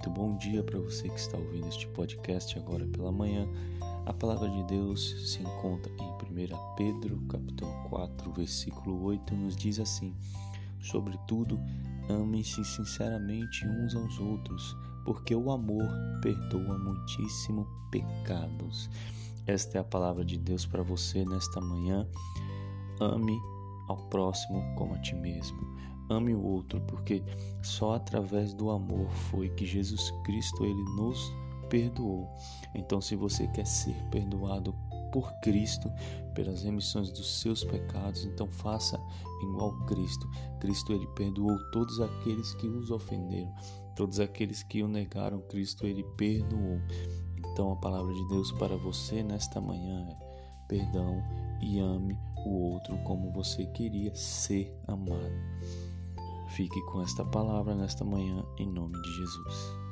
muito bom dia para você que está ouvindo este podcast agora pela manhã. A palavra de Deus se encontra em 1 Pedro, capítulo 4, versículo 8, nos diz assim: Sobretudo, amem-se sinceramente uns aos outros, porque o amor perdoa muitíssimo pecados. Esta é a palavra de Deus para você nesta manhã. Ame ao próximo como a ti mesmo. Ame o outro, porque só através do amor foi que Jesus Cristo ele nos perdoou. Então, se você quer ser perdoado por Cristo, pelas remissões dos seus pecados, então faça igual Cristo. Cristo ele perdoou todos aqueles que os ofenderam, todos aqueles que o negaram, Cristo ele perdoou. Então a palavra de Deus para você nesta manhã é: perdão e ame o outro como você queria ser amado. Fique com esta palavra nesta manhã, em nome de Jesus.